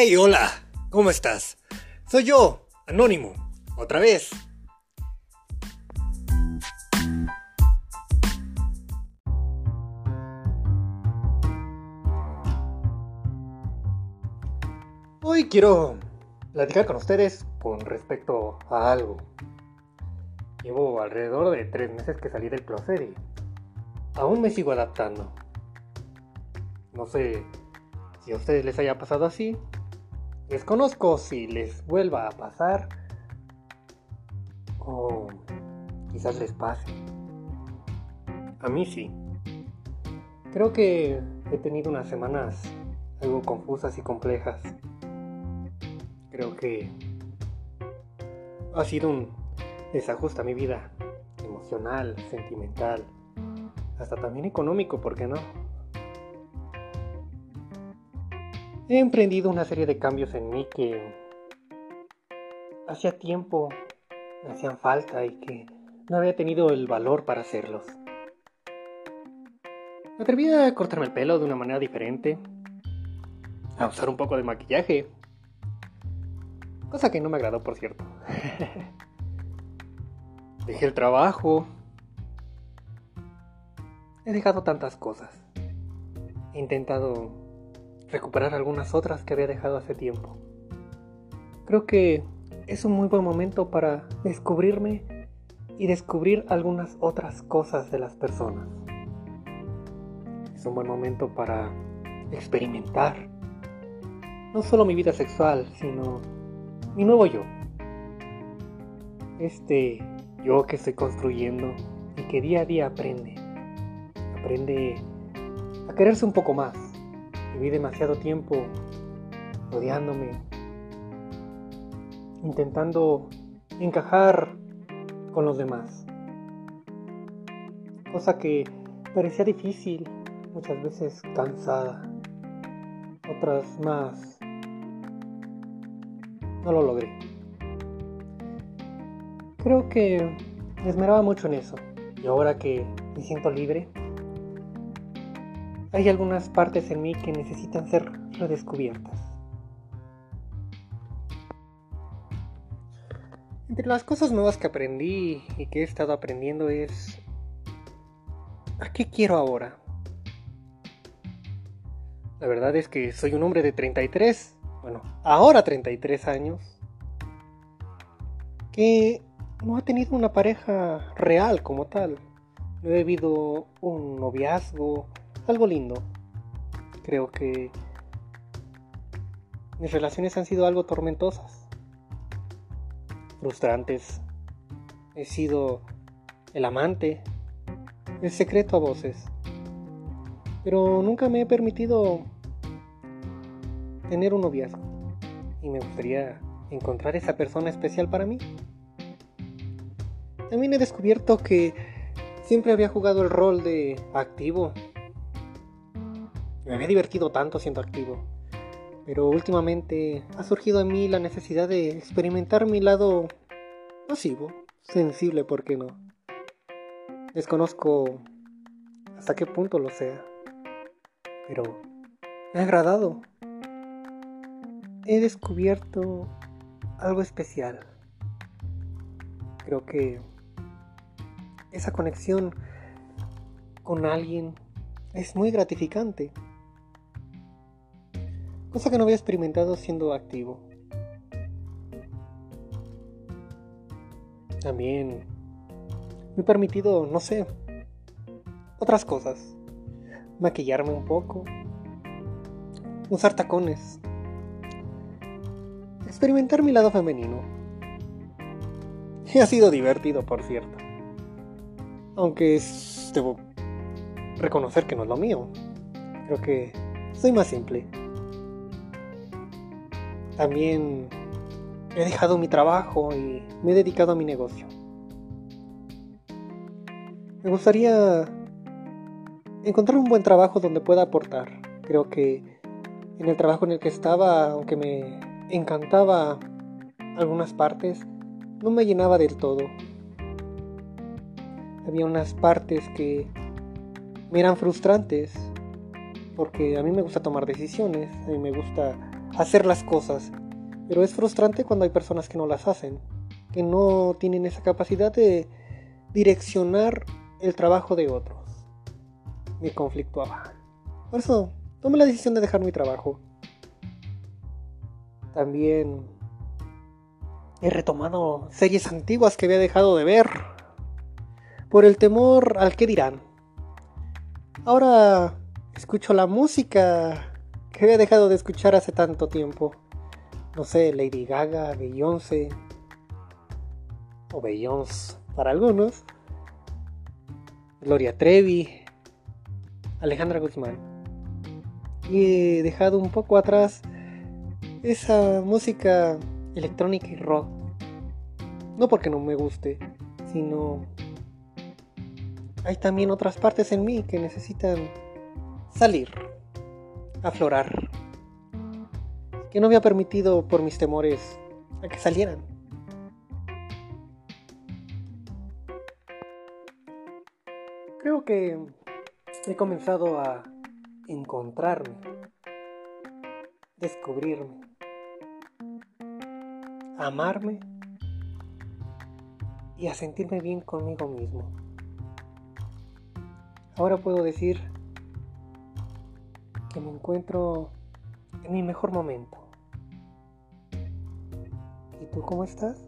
Hey, hola, ¿cómo estás? Soy yo, Anónimo, otra vez. Hoy quiero platicar con ustedes con respecto a algo. Llevo alrededor de tres meses que salí del closet y aún me sigo adaptando. No sé si a ustedes les haya pasado así. Desconozco si les vuelva a pasar. O quizás les pase. A mí sí. Creo que he tenido unas semanas algo confusas y complejas. Creo que ha sido un desajuste a mi vida emocional, sentimental, hasta también económico, ¿por qué no? He emprendido una serie de cambios en mí que hacía tiempo me hacían falta y que no había tenido el valor para hacerlos. Me atreví a cortarme el pelo de una manera diferente, a usar un poco de maquillaje, cosa que no me agradó por cierto. Dejé el trabajo, he dejado tantas cosas, he intentado recuperar algunas otras que había dejado hace tiempo. Creo que es un muy buen momento para descubrirme y descubrir algunas otras cosas de las personas. Es un buen momento para experimentar no solo mi vida sexual, sino mi nuevo yo. Este yo que estoy construyendo y que día a día aprende. Aprende a quererse un poco más, Viví demasiado tiempo rodeándome, intentando encajar con los demás. Cosa que parecía difícil, muchas veces cansada, otras más. No lo logré. Creo que me esmeraba mucho en eso. Y ahora que me siento libre, hay algunas partes en mí que necesitan ser redescubiertas. Entre las cosas nuevas que aprendí y que he estado aprendiendo es... ¿A qué quiero ahora? La verdad es que soy un hombre de 33, bueno, ahora 33 años, que no ha tenido una pareja real como tal. No he vivido un noviazgo algo lindo. Creo que mis relaciones han sido algo tormentosas, frustrantes. He sido el amante, el secreto a voces. Pero nunca me he permitido tener un noviazgo. Y me gustaría encontrar esa persona especial para mí. También he descubierto que siempre había jugado el rol de activo me había divertido tanto siendo activo. Pero últimamente ha surgido en mí la necesidad de experimentar mi lado pasivo, sensible, ¿por qué no? Desconozco hasta qué punto lo sea. Pero me ha agradado. He descubierto algo especial. Creo que esa conexión con alguien es muy gratificante cosa que no había experimentado siendo activo. También me he permitido, no sé, otras cosas. Maquillarme un poco, usar tacones, experimentar mi lado femenino. Y ha sido divertido, por cierto. Aunque debo reconocer que no es lo mío. Creo que soy más simple. También he dejado mi trabajo y me he dedicado a mi negocio. Me gustaría encontrar un buen trabajo donde pueda aportar. Creo que en el trabajo en el que estaba, aunque me encantaba algunas partes, no me llenaba del todo. Había unas partes que me eran frustrantes, porque a mí me gusta tomar decisiones, a mí me gusta hacer las cosas, pero es frustrante cuando hay personas que no las hacen, que no tienen esa capacidad de direccionar el trabajo de otros. Me conflictuaba. Por eso tomé la decisión de dejar mi trabajo. También he retomado series antiguas que había dejado de ver por el temor al que dirán. Ahora escucho la música que había dejado de escuchar hace tanto tiempo. No sé, Lady Gaga, Beyoncé o Beyoncé para algunos. Gloria Trevi, Alejandra Guzmán. Y he dejado un poco atrás esa música electrónica y rock. No porque no me guste, sino hay también otras partes en mí que necesitan salir, aflorar, que no había permitido por mis temores a que salieran. Creo que he comenzado a encontrarme, descubrirme, amarme y a sentirme bien conmigo mismo. Ahora puedo decir me encuentro en mi mejor momento. ¿Y tú cómo estás?